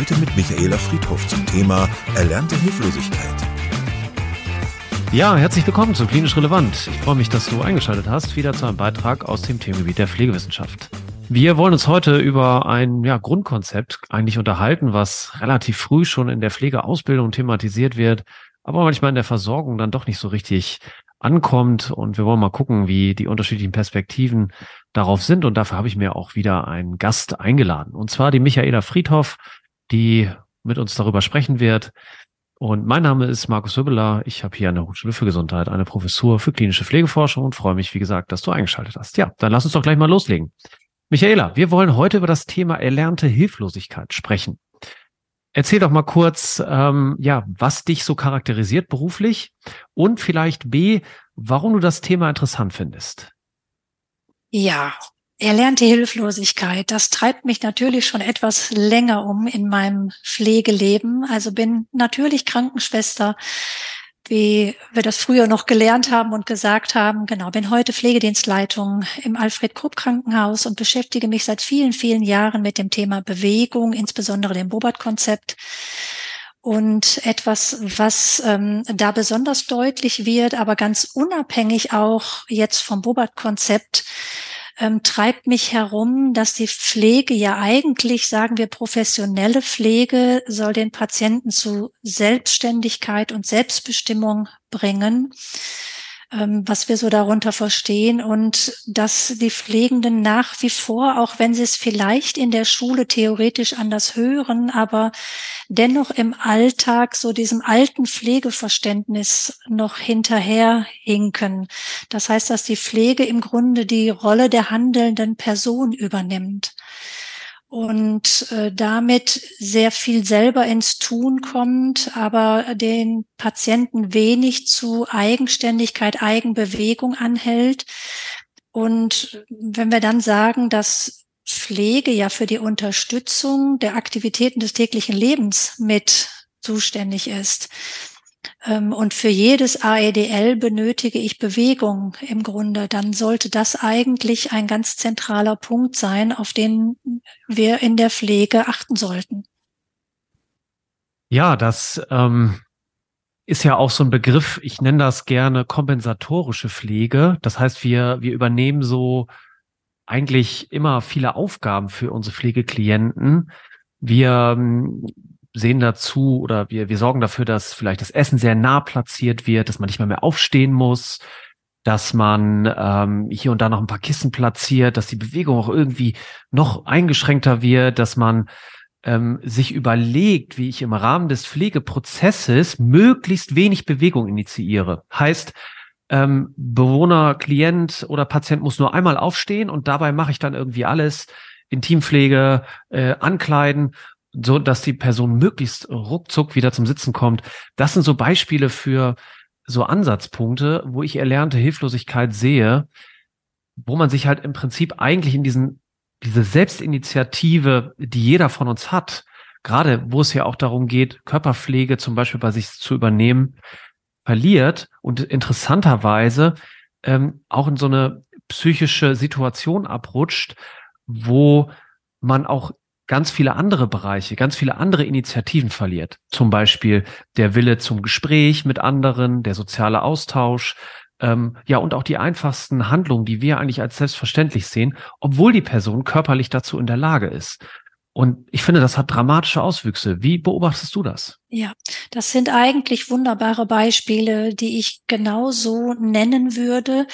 Heute mit Michaela Friedhoff zum Thema erlernte Hilflosigkeit. Ja, herzlich willkommen zu Klinisch Relevant. Ich freue mich, dass du eingeschaltet hast, wieder zu einem Beitrag aus dem Themengebiet der Pflegewissenschaft. Wir wollen uns heute über ein ja, Grundkonzept eigentlich unterhalten, was relativ früh schon in der Pflegeausbildung thematisiert wird, aber manchmal in der Versorgung dann doch nicht so richtig ankommt. Und wir wollen mal gucken, wie die unterschiedlichen Perspektiven darauf sind. Und dafür habe ich mir auch wieder einen Gast eingeladen. Und zwar die Michaela Friedhoff, die mit uns darüber sprechen wird. Und mein Name ist Markus Hübbeler. Ich habe hier an der Hochschule für Gesundheit eine Professur für klinische Pflegeforschung und freue mich, wie gesagt, dass du eingeschaltet hast. Ja, dann lass uns doch gleich mal loslegen. Michaela, wir wollen heute über das Thema erlernte Hilflosigkeit sprechen. Erzähl doch mal kurz, ähm, ja, was dich so charakterisiert beruflich und vielleicht B, warum du das Thema interessant findest. Ja, Erlernte Hilflosigkeit, das treibt mich natürlich schon etwas länger um in meinem Pflegeleben. Also bin natürlich Krankenschwester, wie wir das früher noch gelernt haben und gesagt haben. Genau, bin heute Pflegedienstleitung im Alfred Krupp Krankenhaus und beschäftige mich seit vielen, vielen Jahren mit dem Thema Bewegung, insbesondere dem Bobart-Konzept. Und etwas, was ähm, da besonders deutlich wird, aber ganz unabhängig auch jetzt vom Bobart-Konzept, ähm, treibt mich herum, dass die Pflege ja eigentlich, sagen wir, professionelle Pflege soll den Patienten zu Selbstständigkeit und Selbstbestimmung bringen was wir so darunter verstehen und dass die Pflegenden nach wie vor, auch wenn sie es vielleicht in der Schule theoretisch anders hören, aber dennoch im Alltag so diesem alten Pflegeverständnis noch hinterherhinken. Das heißt, dass die Pflege im Grunde die Rolle der handelnden Person übernimmt und äh, damit sehr viel selber ins Tun kommt, aber den Patienten wenig zu Eigenständigkeit, Eigenbewegung anhält. Und wenn wir dann sagen, dass Pflege ja für die Unterstützung der Aktivitäten des täglichen Lebens mit zuständig ist, und für jedes AEDL benötige ich Bewegung im Grunde. Dann sollte das eigentlich ein ganz zentraler Punkt sein, auf den wir in der Pflege achten sollten. Ja, das ähm, ist ja auch so ein Begriff, ich nenne das gerne kompensatorische Pflege. Das heißt, wir, wir übernehmen so eigentlich immer viele Aufgaben für unsere Pflegeklienten. Wir ähm, sehen dazu oder wir, wir sorgen dafür, dass vielleicht das Essen sehr nah platziert wird, dass man nicht mal mehr aufstehen muss, dass man ähm, hier und da noch ein paar Kissen platziert, dass die Bewegung auch irgendwie noch eingeschränkter wird, dass man ähm, sich überlegt, wie ich im Rahmen des Pflegeprozesses möglichst wenig Bewegung initiiere. Heißt, ähm, Bewohner, Klient oder Patient muss nur einmal aufstehen und dabei mache ich dann irgendwie alles. Intimpflege, äh, Ankleiden so dass die Person möglichst ruckzuck wieder zum Sitzen kommt. Das sind so Beispiele für so Ansatzpunkte, wo ich erlernte Hilflosigkeit sehe, wo man sich halt im Prinzip eigentlich in diesen, diese Selbstinitiative, die jeder von uns hat, gerade wo es ja auch darum geht, Körperpflege zum Beispiel bei sich zu übernehmen, verliert und interessanterweise ähm, auch in so eine psychische Situation abrutscht, wo man auch ganz viele andere Bereiche, ganz viele andere Initiativen verliert. Zum Beispiel der Wille zum Gespräch mit anderen, der soziale Austausch, ähm, ja, und auch die einfachsten Handlungen, die wir eigentlich als selbstverständlich sehen, obwohl die Person körperlich dazu in der Lage ist. Und ich finde, das hat dramatische Auswüchse. Wie beobachtest du das? Ja, das sind eigentlich wunderbare Beispiele, die ich genauso nennen würde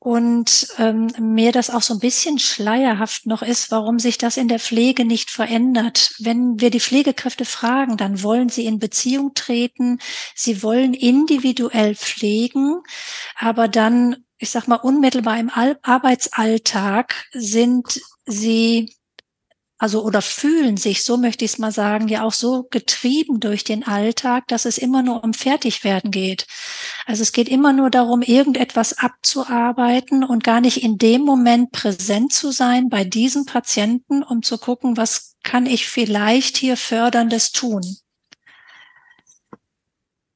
und ähm, mir das auch so ein bisschen schleierhaft noch ist, warum sich das in der Pflege nicht verändert. Wenn wir die Pflegekräfte fragen, dann wollen sie in Beziehung treten, sie wollen individuell pflegen, aber dann, ich sag mal, unmittelbar im Arbeitsalltag sind sie also oder fühlen sich, so möchte ich es mal sagen, ja auch so getrieben durch den Alltag, dass es immer nur um Fertigwerden geht. Also es geht immer nur darum, irgendetwas abzuarbeiten und gar nicht in dem Moment präsent zu sein bei diesen Patienten, um zu gucken, was kann ich vielleicht hier förderndes tun.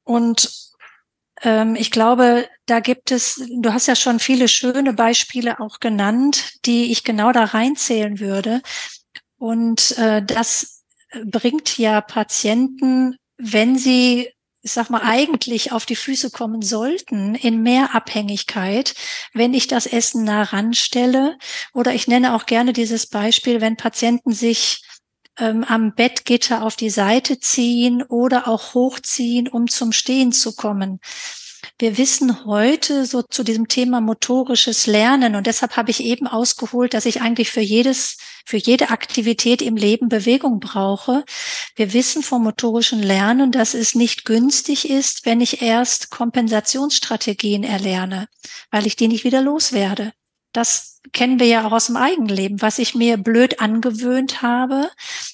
Und ähm, ich glaube, da gibt es, du hast ja schon viele schöne Beispiele auch genannt, die ich genau da reinzählen würde. Und äh, das bringt ja Patienten, wenn sie, ich sag mal, eigentlich auf die Füße kommen sollten, in mehr Abhängigkeit, wenn ich das Essen nah ranstelle. Oder ich nenne auch gerne dieses Beispiel, wenn Patienten sich ähm, am Bettgitter auf die Seite ziehen oder auch hochziehen, um zum Stehen zu kommen. Wir wissen heute so zu diesem Thema motorisches Lernen und deshalb habe ich eben ausgeholt, dass ich eigentlich für jedes, für jede Aktivität im Leben Bewegung brauche. Wir wissen vom motorischen Lernen, dass es nicht günstig ist, wenn ich erst Kompensationsstrategien erlerne, weil ich die nicht wieder loswerde. Das kennen wir ja auch aus dem Eigenleben. Was ich mir blöd angewöhnt habe,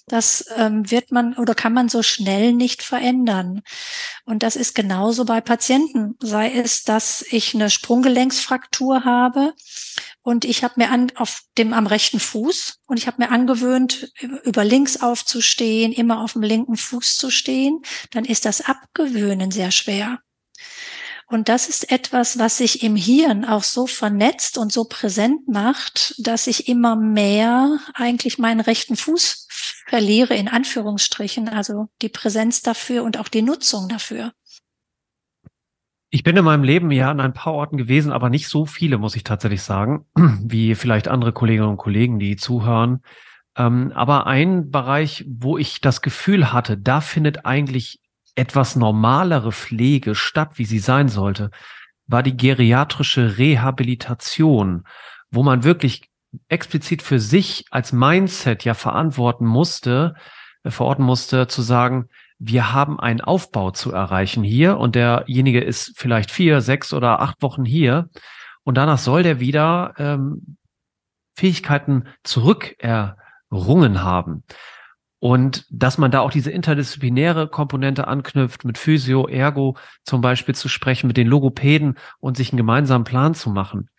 das ähm, wird man oder kann man so schnell nicht verändern. Und das ist genauso bei Patienten. Sei es, dass ich eine Sprunggelenksfraktur habe und ich habe mir an, auf dem am rechten Fuß und ich habe mir angewöhnt, über links aufzustehen, immer auf dem linken Fuß zu stehen, dann ist das Abgewöhnen sehr schwer. Und das ist etwas, was sich im Hirn auch so vernetzt und so präsent macht, dass ich immer mehr eigentlich meinen rechten Fuß verliere, in Anführungsstrichen, also die Präsenz dafür und auch die Nutzung dafür. Ich bin in meinem Leben ja an ein paar Orten gewesen, aber nicht so viele, muss ich tatsächlich sagen, wie vielleicht andere Kolleginnen und Kollegen, die zuhören. Ähm, aber ein Bereich, wo ich das Gefühl hatte, da findet eigentlich etwas normalere Pflege statt, wie sie sein sollte, war die geriatrische Rehabilitation, wo man wirklich explizit für sich als Mindset ja verantworten musste, äh, verorten musste, zu sagen, wir haben einen Aufbau zu erreichen hier und derjenige ist vielleicht vier, sechs oder acht Wochen hier und danach soll der wieder ähm, Fähigkeiten zurückerrungen haben. Und dass man da auch diese interdisziplinäre Komponente anknüpft, mit Physio, Ergo zum Beispiel zu sprechen, mit den Logopäden und sich einen gemeinsamen Plan zu machen.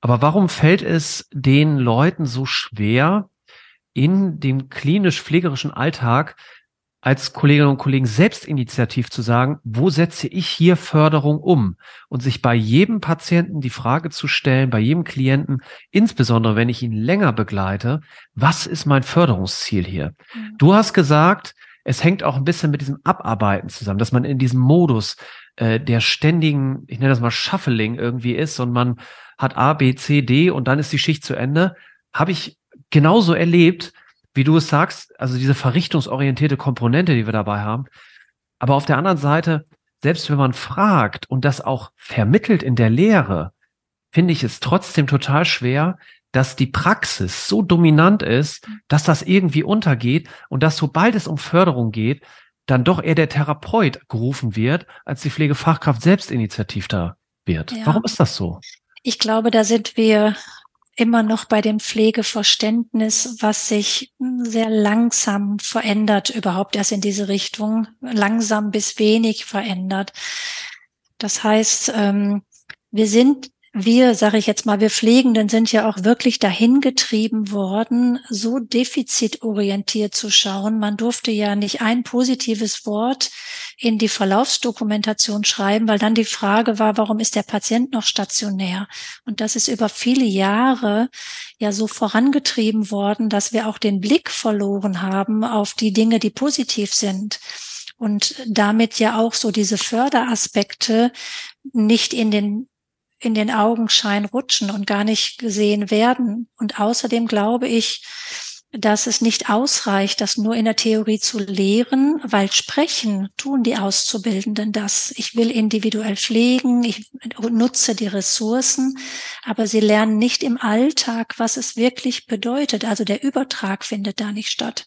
Aber warum fällt es den Leuten so schwer, in dem klinisch-pflegerischen Alltag als Kolleginnen und Kollegen selbst initiativ zu sagen, wo setze ich hier Förderung um und sich bei jedem Patienten die Frage zu stellen, bei jedem Klienten, insbesondere wenn ich ihn länger begleite, was ist mein Förderungsziel hier? Mhm. Du hast gesagt, es hängt auch ein bisschen mit diesem Abarbeiten zusammen, dass man in diesem Modus äh, der ständigen, ich nenne das mal Shuffling irgendwie ist und man hat A, B, C, D und dann ist die Schicht zu Ende. Habe ich genauso erlebt, wie du es sagst, also diese verrichtungsorientierte Komponente, die wir dabei haben. Aber auf der anderen Seite, selbst wenn man fragt und das auch vermittelt in der Lehre, finde ich es trotzdem total schwer, dass die Praxis so dominant ist, dass das irgendwie untergeht und dass sobald es um Förderung geht, dann doch eher der Therapeut gerufen wird, als die Pflegefachkraft selbst initiativ da wird. Ja. Warum ist das so? Ich glaube, da sind wir immer noch bei dem Pflegeverständnis, was sich sehr langsam verändert, überhaupt erst in diese Richtung, langsam bis wenig verändert. Das heißt, ähm, wir sind wir, sage ich jetzt mal, wir Pflegenden sind ja auch wirklich dahin getrieben worden, so defizitorientiert zu schauen. Man durfte ja nicht ein positives Wort in die Verlaufsdokumentation schreiben, weil dann die Frage war, warum ist der Patient noch stationär? Und das ist über viele Jahre ja so vorangetrieben worden, dass wir auch den Blick verloren haben auf die Dinge, die positiv sind und damit ja auch so diese Förderaspekte nicht in den in den Augenschein rutschen und gar nicht gesehen werden. Und außerdem glaube ich, dass es nicht ausreicht, das nur in der Theorie zu lehren, weil sprechen tun die Auszubildenden das. Ich will individuell pflegen, ich nutze die Ressourcen, aber sie lernen nicht im Alltag, was es wirklich bedeutet. Also der Übertrag findet da nicht statt.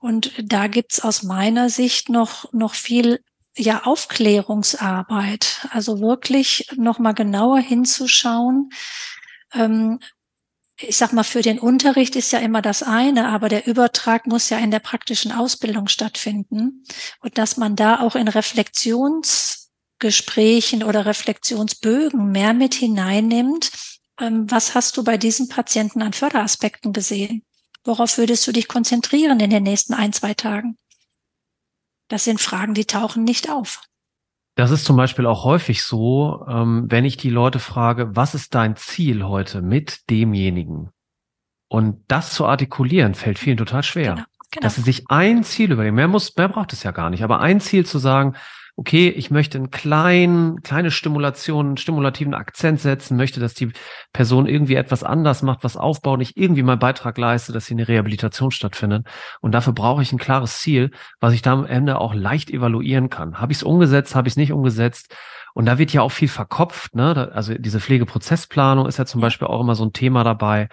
Und da gibt's aus meiner Sicht noch, noch viel ja Aufklärungsarbeit, also wirklich noch mal genauer hinzuschauen, ähm, ich sag mal, für den Unterricht ist ja immer das eine, aber der Übertrag muss ja in der praktischen Ausbildung stattfinden. Und dass man da auch in Reflexionsgesprächen oder Reflexionsbögen mehr mit hineinnimmt. Ähm, was hast du bei diesen Patienten an Förderaspekten gesehen? Worauf würdest du dich konzentrieren in den nächsten ein, zwei Tagen? Das sind Fragen, die tauchen nicht auf. Das ist zum Beispiel auch häufig so, ähm, wenn ich die Leute frage, was ist dein Ziel heute mit demjenigen? Und das zu artikulieren, fällt vielen total schwer. Genau, genau. Dass sie sich ein Ziel überlegen. Mehr muss, mehr braucht es ja gar nicht. Aber ein Ziel zu sagen, okay, ich möchte einen kleinen, kleine Stimulation, einen stimulativen Akzent setzen, möchte, dass die Person irgendwie etwas anders macht, was aufbaut, ich irgendwie meinen Beitrag leiste, dass sie eine Rehabilitation stattfindet. Und dafür brauche ich ein klares Ziel, was ich da am Ende auch leicht evaluieren kann. Habe ich es umgesetzt, habe ich es nicht umgesetzt? Und da wird ja auch viel verkopft, ne? Also diese Pflegeprozessplanung ist ja zum Beispiel auch immer so ein Thema dabei.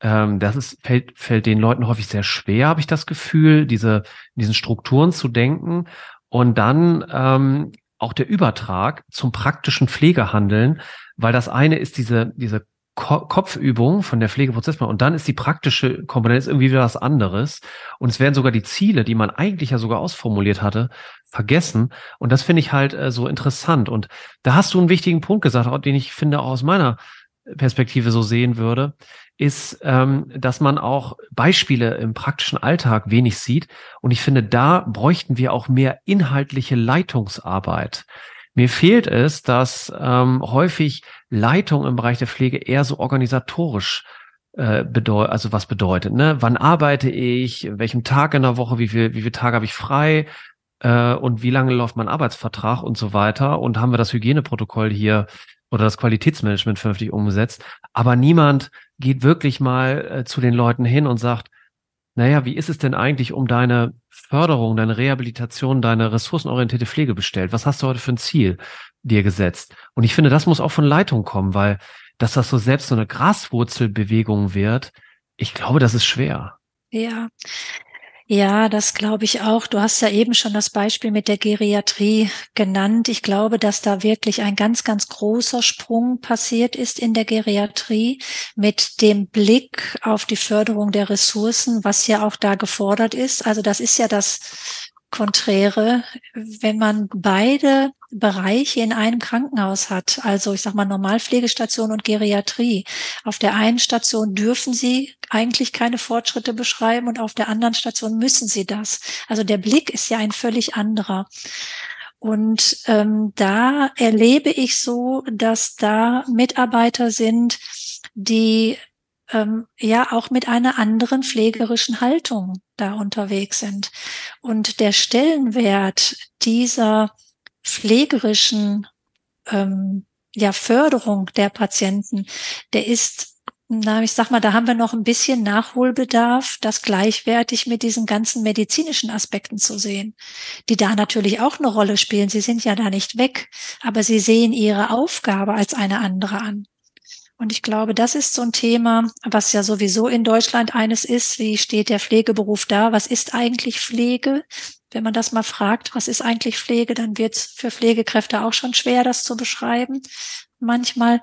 Ähm, das ist, fällt, fällt den Leuten häufig sehr schwer, habe ich das Gefühl, diese, diesen Strukturen zu denken. Und dann ähm, auch der Übertrag zum praktischen Pflegehandeln, weil das eine ist diese, diese Ko Kopfübung von der Pflegeprozessplanung und dann ist die praktische Komponente irgendwie wieder was anderes. Und es werden sogar die Ziele, die man eigentlich ja sogar ausformuliert hatte, vergessen. Und das finde ich halt äh, so interessant. Und da hast du einen wichtigen Punkt gesagt, den ich finde auch aus meiner Perspektive so sehen würde, ist, ähm, dass man auch Beispiele im praktischen Alltag wenig sieht. Und ich finde, da bräuchten wir auch mehr inhaltliche Leitungsarbeit. Mir fehlt es, dass ähm, häufig Leitung im Bereich der Pflege eher so organisatorisch äh, bedeutet, also was bedeutet, ne? Wann arbeite ich, welchem Tag in der Woche, wie viel, wie viele Tage habe ich frei äh, und wie lange läuft mein Arbeitsvertrag und so weiter und haben wir das Hygieneprotokoll hier oder das Qualitätsmanagement vernünftig umgesetzt. Aber niemand geht wirklich mal äh, zu den Leuten hin und sagt, naja, wie ist es denn eigentlich um deine Förderung, deine Rehabilitation, deine ressourcenorientierte Pflege bestellt? Was hast du heute für ein Ziel dir gesetzt? Und ich finde, das muss auch von Leitung kommen, weil dass das so selbst so eine Graswurzelbewegung wird, ich glaube, das ist schwer. Ja, ja, das glaube ich auch. Du hast ja eben schon das Beispiel mit der Geriatrie genannt. Ich glaube, dass da wirklich ein ganz, ganz großer Sprung passiert ist in der Geriatrie mit dem Blick auf die Förderung der Ressourcen, was ja auch da gefordert ist. Also das ist ja das Konträre, wenn man beide Bereiche in einem Krankenhaus hat, also ich sag mal Normalpflegestation und Geriatrie. Auf der einen Station dürfen Sie eigentlich keine Fortschritte beschreiben und auf der anderen Station müssen Sie das. Also der Blick ist ja ein völlig anderer. Und ähm, da erlebe ich so, dass da Mitarbeiter sind, die ähm, ja auch mit einer anderen pflegerischen Haltung da unterwegs sind. Und der Stellenwert dieser pflegerischen ähm, ja, Förderung der Patienten, der ist na, ich sag mal, da haben wir noch ein bisschen Nachholbedarf, das gleichwertig mit diesen ganzen medizinischen Aspekten zu sehen, die da natürlich auch eine Rolle spielen. Sie sind ja da nicht weg, aber sie sehen ihre Aufgabe als eine andere an. Und ich glaube, das ist so ein Thema, was ja sowieso in Deutschland eines ist. Wie steht der Pflegeberuf da? Was ist eigentlich Pflege? Wenn man das mal fragt, was ist eigentlich Pflege, dann wird es für Pflegekräfte auch schon schwer, das zu beschreiben. Manchmal.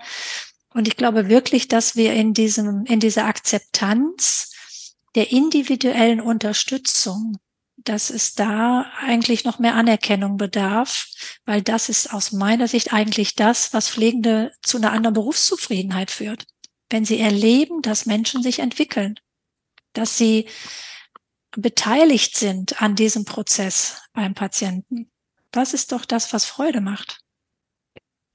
Und ich glaube wirklich, dass wir in diesem, in dieser Akzeptanz der individuellen Unterstützung dass es da eigentlich noch mehr Anerkennung bedarf, weil das ist aus meiner Sicht eigentlich das, was Pflegende zu einer anderen Berufszufriedenheit führt. Wenn sie erleben, dass Menschen sich entwickeln, dass sie beteiligt sind an diesem Prozess beim Patienten. Das ist doch das, was Freude macht.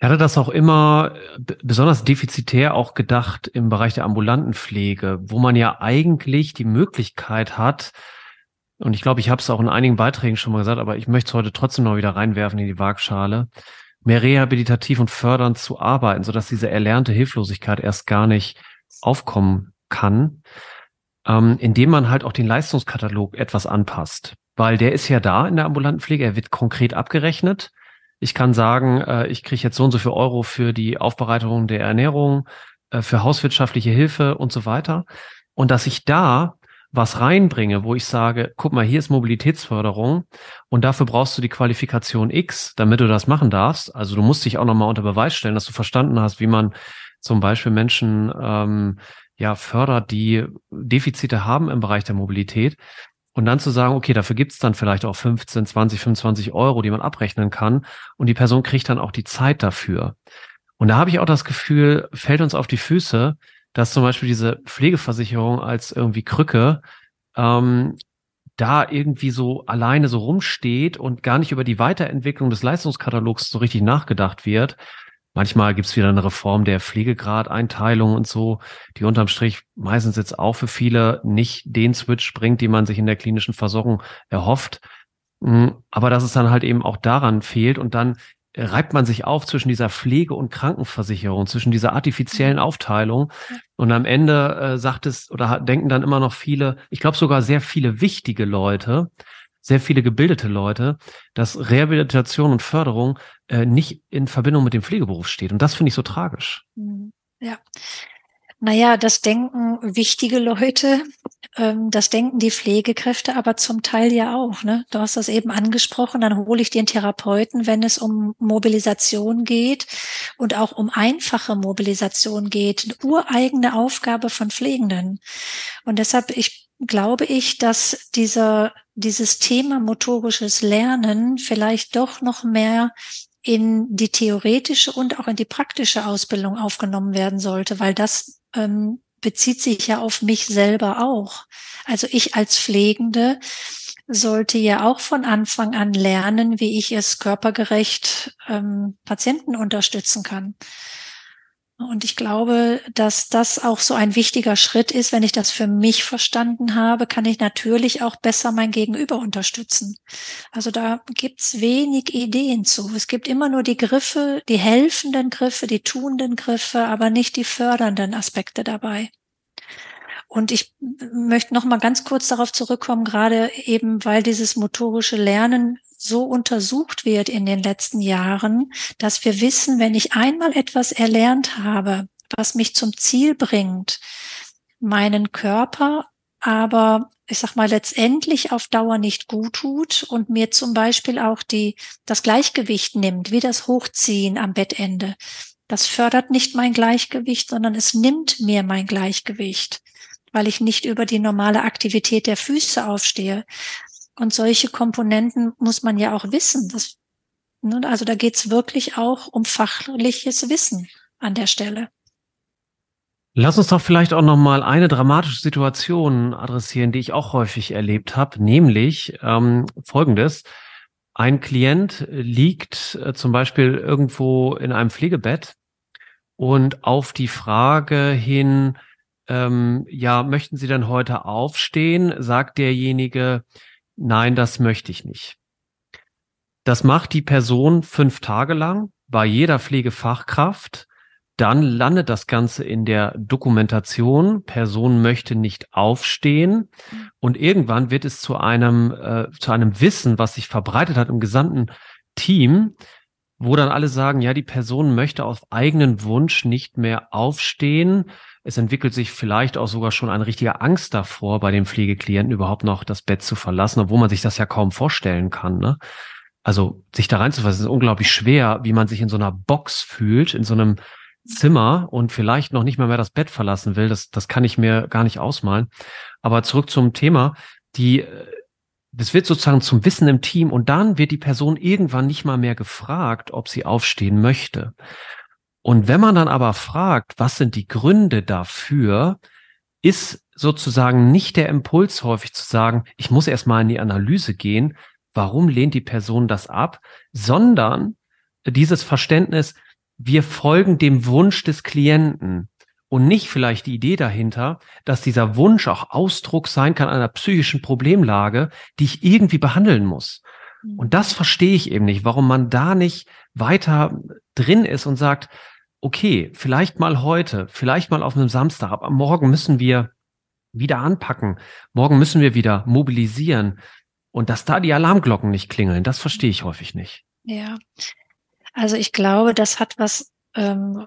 Ich hatte das auch immer besonders defizitär auch gedacht im Bereich der ambulanten Pflege, wo man ja eigentlich die Möglichkeit hat, und ich glaube, ich habe es auch in einigen Beiträgen schon mal gesagt, aber ich möchte es heute trotzdem noch wieder reinwerfen in die Waagschale, mehr rehabilitativ und fördernd zu arbeiten, sodass diese erlernte Hilflosigkeit erst gar nicht aufkommen kann, ähm, indem man halt auch den Leistungskatalog etwas anpasst. Weil der ist ja da in der ambulanten Pflege, er wird konkret abgerechnet. Ich kann sagen, äh, ich kriege jetzt so und so viel Euro für die Aufbereitung der Ernährung, äh, für hauswirtschaftliche Hilfe und so weiter. Und dass ich da was reinbringe, wo ich sage, guck mal, hier ist Mobilitätsförderung und dafür brauchst du die Qualifikation X, damit du das machen darfst. Also du musst dich auch nochmal unter Beweis stellen, dass du verstanden hast, wie man zum Beispiel Menschen ähm, ja fördert, die Defizite haben im Bereich der Mobilität. Und dann zu sagen, okay, dafür gibt's dann vielleicht auch 15, 20, 25 Euro, die man abrechnen kann. Und die Person kriegt dann auch die Zeit dafür. Und da habe ich auch das Gefühl, fällt uns auf die Füße, dass zum Beispiel diese Pflegeversicherung als irgendwie Krücke ähm, da irgendwie so alleine so rumsteht und gar nicht über die Weiterentwicklung des Leistungskatalogs so richtig nachgedacht wird. Manchmal gibt's wieder eine Reform der Pflegegradeinteilung und so, die unterm Strich meistens jetzt auch für viele nicht den Switch bringt, den man sich in der klinischen Versorgung erhofft. Hm, aber dass es dann halt eben auch daran fehlt und dann reibt man sich auf zwischen dieser Pflege- und Krankenversicherung, zwischen dieser artifiziellen mhm. Aufteilung. Und am Ende äh, sagt es oder denken dann immer noch viele, ich glaube sogar sehr viele wichtige Leute, sehr viele gebildete Leute, dass Rehabilitation und Förderung äh, nicht in Verbindung mit dem Pflegeberuf steht. Und das finde ich so tragisch. Mhm. Ja. Naja, das denken wichtige Leute, das denken die Pflegekräfte aber zum Teil ja auch. Ne? Du hast das eben angesprochen, dann hole ich den Therapeuten, wenn es um Mobilisation geht und auch um einfache Mobilisation geht. Eine ureigene Aufgabe von Pflegenden. Und deshalb, ich glaube ich, dass dieser, dieses Thema motorisches Lernen vielleicht doch noch mehr in die theoretische und auch in die praktische Ausbildung aufgenommen werden sollte, weil das ähm, bezieht sich ja auf mich selber auch. Also ich als Pflegende sollte ja auch von Anfang an lernen, wie ich es körpergerecht ähm, Patienten unterstützen kann. Und ich glaube, dass das auch so ein wichtiger Schritt ist. Wenn ich das für mich verstanden habe, kann ich natürlich auch besser mein Gegenüber unterstützen. Also da gibt's wenig Ideen zu. Es gibt immer nur die Griffe, die helfenden Griffe, die tuenden Griffe, aber nicht die fördernden Aspekte dabei. Und ich möchte noch mal ganz kurz darauf zurückkommen, gerade eben, weil dieses motorische Lernen so untersucht wird in den letzten Jahren, dass wir wissen, wenn ich einmal etwas erlernt habe, was mich zum Ziel bringt, meinen Körper aber ich sag mal letztendlich auf Dauer nicht gut tut und mir zum Beispiel auch die das Gleichgewicht nimmt, wie das Hochziehen am Bettende. Das fördert nicht mein Gleichgewicht, sondern es nimmt mir mein Gleichgewicht, weil ich nicht über die normale Aktivität der Füße aufstehe, und solche Komponenten muss man ja auch wissen. Das, ne, also da geht's wirklich auch um fachliches Wissen an der Stelle. Lass uns doch vielleicht auch noch mal eine dramatische Situation adressieren, die ich auch häufig erlebt habe, nämlich ähm, Folgendes: Ein Klient liegt äh, zum Beispiel irgendwo in einem Pflegebett und auf die Frage hin, ähm, ja, möchten Sie denn heute aufstehen? Sagt derjenige, nein, das möchte ich nicht. Das macht die Person fünf Tage lang bei jeder Pflegefachkraft. Dann landet das Ganze in der Dokumentation. Person möchte nicht aufstehen. Und irgendwann wird es zu einem, äh, zu einem Wissen, was sich verbreitet hat im gesamten Team, wo dann alle sagen, ja, die Person möchte auf eigenen Wunsch nicht mehr aufstehen. Es entwickelt sich vielleicht auch sogar schon eine richtige Angst davor, bei den Pflegeklienten überhaupt noch das Bett zu verlassen, obwohl man sich das ja kaum vorstellen kann. Ne? Also sich da reinzufassen, ist unglaublich schwer, wie man sich in so einer Box fühlt, in so einem Zimmer und vielleicht noch nicht mal mehr das Bett verlassen will. Das, das kann ich mir gar nicht ausmalen. Aber zurück zum Thema. Die, das wird sozusagen zum Wissen im Team und dann wird die Person irgendwann nicht mal mehr gefragt, ob sie aufstehen möchte. Und wenn man dann aber fragt, was sind die Gründe dafür, ist sozusagen nicht der Impuls häufig zu sagen, ich muss erstmal in die Analyse gehen, warum lehnt die Person das ab, sondern dieses Verständnis, wir folgen dem Wunsch des Klienten und nicht vielleicht die Idee dahinter, dass dieser Wunsch auch Ausdruck sein kann einer psychischen Problemlage, die ich irgendwie behandeln muss. Mhm. Und das verstehe ich eben nicht, warum man da nicht weiter drin ist und sagt, okay, vielleicht mal heute, vielleicht mal auf einem Samstag, aber morgen müssen wir wieder anpacken. Morgen müssen wir wieder mobilisieren. Und dass da die Alarmglocken nicht klingeln, das verstehe ich häufig nicht. Ja, also ich glaube, das hat was ähm,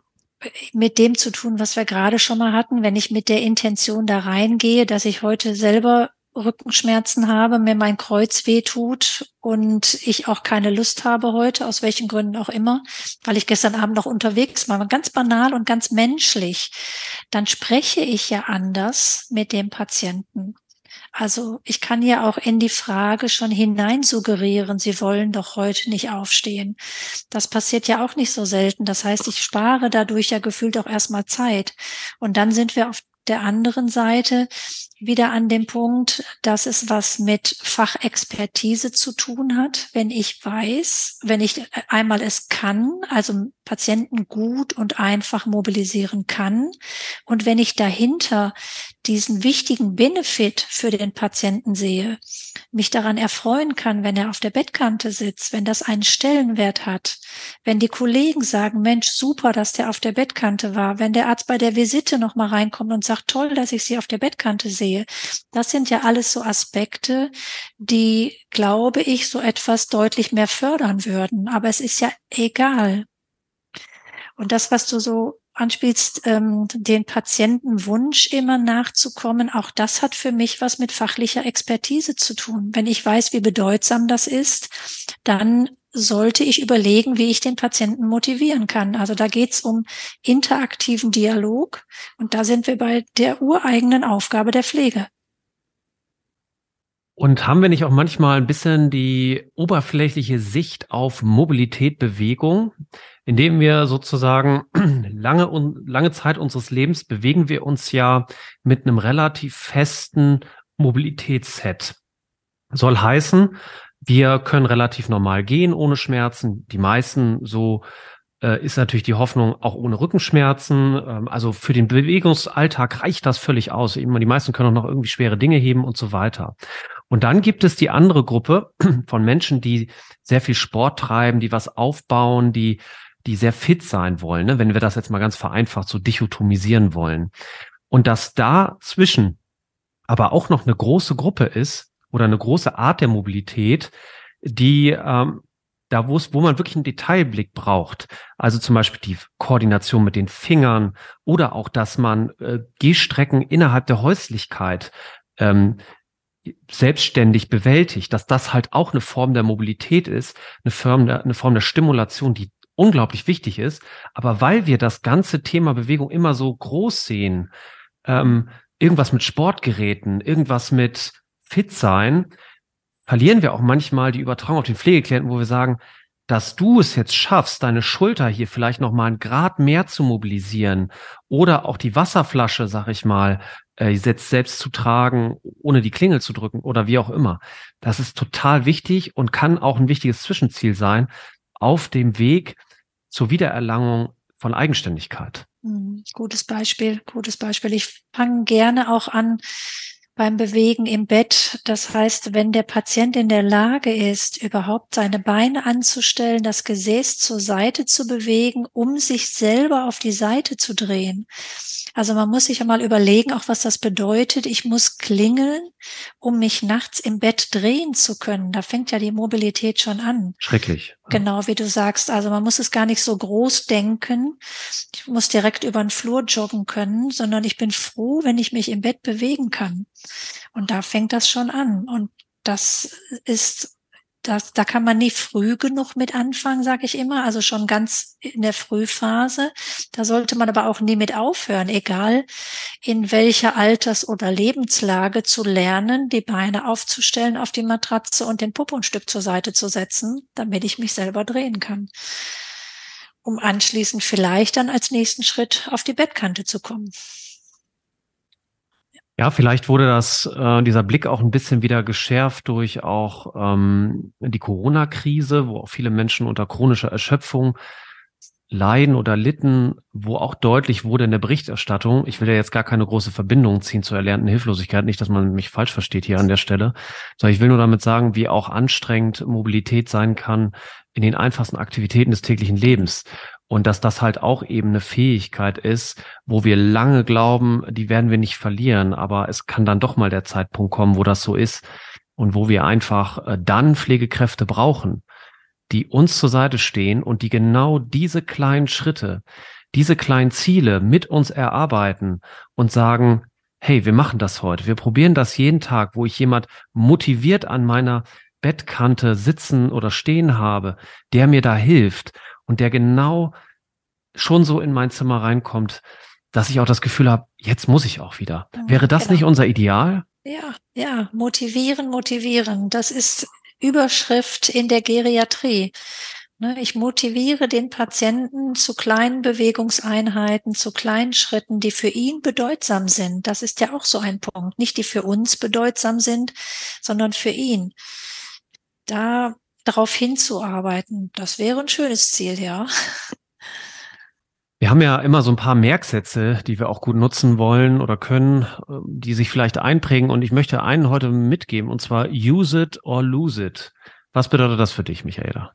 mit dem zu tun, was wir gerade schon mal hatten. Wenn ich mit der Intention da reingehe, dass ich heute selber Rückenschmerzen habe, mir mein Kreuz wehtut und ich auch keine Lust habe heute, aus welchen Gründen auch immer, weil ich gestern Abend noch unterwegs war, ganz banal und ganz menschlich, dann spreche ich ja anders mit dem Patienten. Also ich kann ja auch in die Frage schon hinein suggerieren, Sie wollen doch heute nicht aufstehen. Das passiert ja auch nicht so selten. Das heißt, ich spare dadurch ja gefühlt auch erstmal Zeit. Und dann sind wir auf der anderen Seite wieder an dem Punkt, dass es was mit Fachexpertise zu tun hat. Wenn ich weiß, wenn ich einmal es kann, also Patienten gut und einfach mobilisieren kann und wenn ich dahinter diesen wichtigen Benefit für den Patienten sehe, mich daran erfreuen kann, wenn er auf der Bettkante sitzt, wenn das einen Stellenwert hat, wenn die Kollegen sagen, Mensch, super, dass der auf der Bettkante war, wenn der Arzt bei der Visite noch mal reinkommt und sagt, toll, dass ich Sie auf der Bettkante sehe. Das sind ja alles so Aspekte, die, glaube ich, so etwas deutlich mehr fördern würden. Aber es ist ja egal. Und das, was du so anspielst, ähm, den Patientenwunsch immer nachzukommen, auch das hat für mich was mit fachlicher Expertise zu tun. Wenn ich weiß, wie bedeutsam das ist, dann sollte ich überlegen, wie ich den Patienten motivieren kann. Also da geht's um interaktiven Dialog und da sind wir bei der ureigenen Aufgabe der Pflege. Und haben wir nicht auch manchmal ein bisschen die oberflächliche Sicht auf Mobilität, Bewegung? Indem wir sozusagen lange und lange Zeit unseres Lebens bewegen wir uns ja mit einem relativ festen Mobilitätsset. Soll heißen, wir können relativ normal gehen ohne Schmerzen. Die meisten so äh, ist natürlich die Hoffnung auch ohne Rückenschmerzen. Ähm, also für den Bewegungsalltag reicht das völlig aus. Die meisten können auch noch irgendwie schwere Dinge heben und so weiter. Und dann gibt es die andere Gruppe von Menschen, die sehr viel Sport treiben, die was aufbauen, die, die sehr fit sein wollen, ne? wenn wir das jetzt mal ganz vereinfacht so dichotomisieren wollen. Und dass dazwischen aber auch noch eine große Gruppe ist oder eine große Art der Mobilität, die ähm, da wo es, wo man wirklich einen Detailblick braucht. Also zum Beispiel die Koordination mit den Fingern oder auch, dass man äh, Gehstrecken innerhalb der Häuslichkeit ähm, selbstständig bewältigt, dass das halt auch eine Form der Mobilität ist, eine Form der, eine Form der Stimulation, die unglaublich wichtig ist. Aber weil wir das ganze Thema Bewegung immer so groß sehen, ähm, irgendwas mit Sportgeräten, irgendwas mit Fit sein, verlieren wir auch manchmal die Übertragung auf den Pflegeklienten, wo wir sagen, dass du es jetzt schaffst, deine Schulter hier vielleicht noch mal einen Grad mehr zu mobilisieren oder auch die Wasserflasche, sag ich mal, äh, jetzt selbst zu tragen, ohne die Klingel zu drücken oder wie auch immer. Das ist total wichtig und kann auch ein wichtiges Zwischenziel sein auf dem Weg zur Wiedererlangung von Eigenständigkeit. Hm, gutes Beispiel, gutes Beispiel. Ich fange gerne auch an, beim Bewegen im Bett. Das heißt, wenn der Patient in der Lage ist, überhaupt seine Beine anzustellen, das Gesäß zur Seite zu bewegen, um sich selber auf die Seite zu drehen. Also man muss sich ja mal überlegen, auch was das bedeutet. Ich muss klingeln, um mich nachts im Bett drehen zu können. Da fängt ja die Mobilität schon an. Schrecklich. Genau, wie du sagst. Also man muss es gar nicht so groß denken. Ich muss direkt über den Flur joggen können, sondern ich bin froh, wenn ich mich im Bett bewegen kann. Und da fängt das schon an. Und das ist das, da kann man nie früh genug mit anfangen, sage ich immer, also schon ganz in der Frühphase. Da sollte man aber auch nie mit aufhören, egal in welcher Alters- oder Lebenslage zu lernen, die Beine aufzustellen auf die Matratze und den Popo ein Stück zur Seite zu setzen, damit ich mich selber drehen kann. Um anschließend vielleicht dann als nächsten Schritt auf die Bettkante zu kommen. Ja, vielleicht wurde das, äh, dieser Blick auch ein bisschen wieder geschärft durch auch ähm, die Corona-Krise, wo auch viele Menschen unter chronischer Erschöpfung leiden oder litten, wo auch deutlich wurde in der Berichterstattung, ich will ja jetzt gar keine große Verbindung ziehen zur erlernten Hilflosigkeit, nicht, dass man mich falsch versteht hier an der Stelle, sondern ich will nur damit sagen, wie auch anstrengend Mobilität sein kann in den einfachsten Aktivitäten des täglichen Lebens. Und dass das halt auch eben eine Fähigkeit ist, wo wir lange glauben, die werden wir nicht verlieren, aber es kann dann doch mal der Zeitpunkt kommen, wo das so ist und wo wir einfach äh, dann Pflegekräfte brauchen, die uns zur Seite stehen und die genau diese kleinen Schritte, diese kleinen Ziele mit uns erarbeiten und sagen, hey, wir machen das heute. Wir probieren das jeden Tag, wo ich jemand motiviert an meiner Bettkante sitzen oder stehen habe, der mir da hilft und der genau schon so in mein Zimmer reinkommt, dass ich auch das Gefühl habe, jetzt muss ich auch wieder. Wäre das genau. nicht unser Ideal? Ja, ja, motivieren, motivieren. Das ist Überschrift in der Geriatrie. Ne, ich motiviere den Patienten zu kleinen Bewegungseinheiten, zu kleinen Schritten, die für ihn bedeutsam sind. Das ist ja auch so ein Punkt. Nicht die für uns bedeutsam sind, sondern für ihn. Da darauf hinzuarbeiten, das wäre ein schönes Ziel, ja. Wir haben ja immer so ein paar Merksätze, die wir auch gut nutzen wollen oder können, die sich vielleicht einprägen. Und ich möchte einen heute mitgeben, und zwar use it or lose it. Was bedeutet das für dich, Michaela?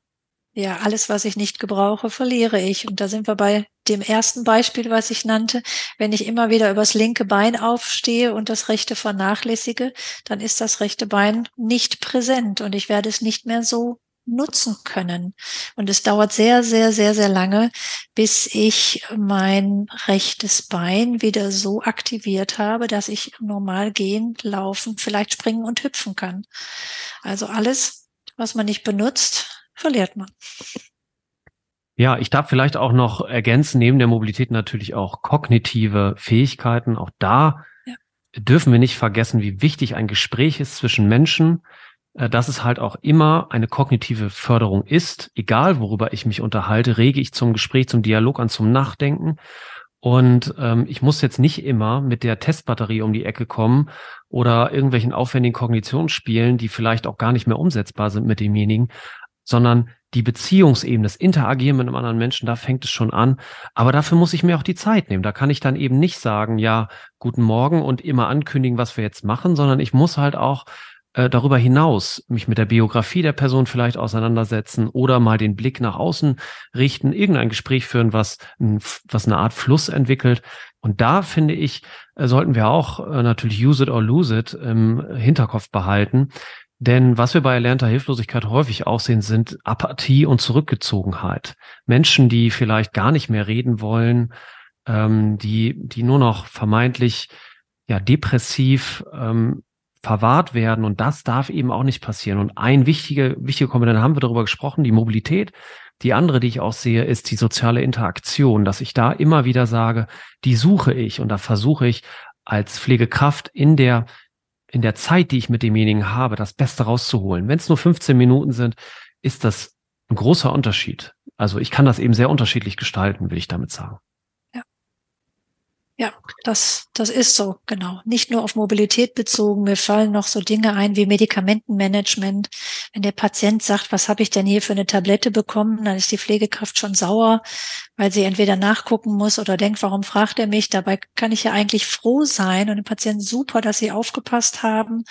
Ja, alles, was ich nicht gebrauche, verliere ich. Und da sind wir bei dem ersten Beispiel, was ich nannte. Wenn ich immer wieder übers linke Bein aufstehe und das rechte vernachlässige, dann ist das rechte Bein nicht präsent und ich werde es nicht mehr so nutzen können. Und es dauert sehr, sehr, sehr, sehr lange, bis ich mein rechtes Bein wieder so aktiviert habe, dass ich normal gehen, laufen, vielleicht springen und hüpfen kann. Also alles, was man nicht benutzt, verliert man. Ja, ich darf vielleicht auch noch ergänzen, neben der Mobilität natürlich auch kognitive Fähigkeiten. Auch da ja. dürfen wir nicht vergessen, wie wichtig ein Gespräch ist zwischen Menschen, äh, dass es halt auch immer eine kognitive Förderung ist. Egal, worüber ich mich unterhalte, rege ich zum Gespräch, zum Dialog an, zum Nachdenken. Und ähm, ich muss jetzt nicht immer mit der Testbatterie um die Ecke kommen oder irgendwelchen aufwendigen Kognitionsspielen, die vielleicht auch gar nicht mehr umsetzbar sind mit demjenigen, sondern die Beziehungsebene, das Interagieren mit einem anderen Menschen, da fängt es schon an. Aber dafür muss ich mir auch die Zeit nehmen. Da kann ich dann eben nicht sagen, ja, guten Morgen und immer ankündigen, was wir jetzt machen, sondern ich muss halt auch äh, darüber hinaus mich mit der Biografie der Person vielleicht auseinandersetzen oder mal den Blick nach außen richten, irgendein Gespräch führen, was, was eine Art Fluss entwickelt. Und da finde ich, äh, sollten wir auch äh, natürlich use it or lose it im Hinterkopf behalten. Denn was wir bei erlernter Hilflosigkeit häufig auch sehen, sind Apathie und Zurückgezogenheit. Menschen, die vielleicht gar nicht mehr reden wollen, ähm, die, die nur noch vermeintlich ja depressiv ähm, verwahrt werden und das darf eben auch nicht passieren. Und ein wichtige, wichtige Komponente haben wir darüber gesprochen, die Mobilität. Die andere, die ich auch sehe, ist die soziale Interaktion, dass ich da immer wieder sage, die suche ich und da versuche ich als Pflegekraft in der in der Zeit, die ich mit demjenigen habe, das Beste rauszuholen. Wenn es nur 15 Minuten sind, ist das ein großer Unterschied. Also ich kann das eben sehr unterschiedlich gestalten, will ich damit sagen. Ja, das, das ist so, genau. Nicht nur auf Mobilität bezogen. Mir fallen noch so Dinge ein wie Medikamentenmanagement. Wenn der Patient sagt, was habe ich denn hier für eine Tablette bekommen, dann ist die Pflegekraft schon sauer, weil sie entweder nachgucken muss oder denkt, warum fragt er mich? Dabei kann ich ja eigentlich froh sein und dem Patienten super, dass sie aufgepasst haben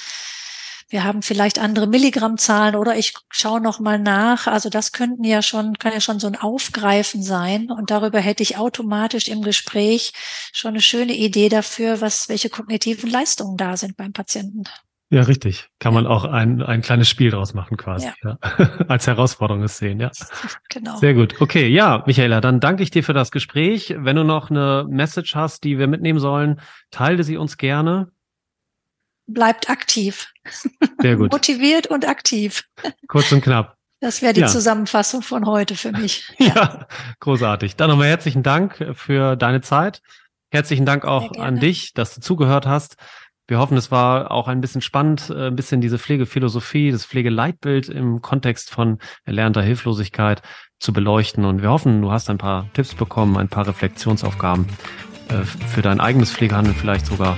wir haben vielleicht andere Milligrammzahlen oder ich schaue noch mal nach. Also das könnten ja schon, kann ja schon so ein Aufgreifen sein. Und darüber hätte ich automatisch im Gespräch schon eine schöne Idee dafür, was, welche kognitiven Leistungen da sind beim Patienten. Ja, richtig. Kann man auch ein, ein kleines Spiel draus machen quasi. Ja. ja. Als Herausforderung es sehen, ja. Genau. Sehr gut. Okay, ja, Michaela, dann danke ich dir für das Gespräch. Wenn du noch eine Message hast, die wir mitnehmen sollen, teile sie uns gerne bleibt aktiv. Sehr gut. Motiviert und aktiv. Kurz und knapp. Das wäre die ja. Zusammenfassung von heute für mich. Ja, ja großartig. Dann nochmal herzlichen Dank für deine Zeit. Herzlichen Dank auch an dich, dass du zugehört hast. Wir hoffen, es war auch ein bisschen spannend, äh, ein bisschen diese Pflegephilosophie, das Pflegeleitbild im Kontext von erlernter Hilflosigkeit zu beleuchten. Und wir hoffen, du hast ein paar Tipps bekommen, ein paar Reflexionsaufgaben äh, für dein eigenes Pflegehandeln vielleicht sogar.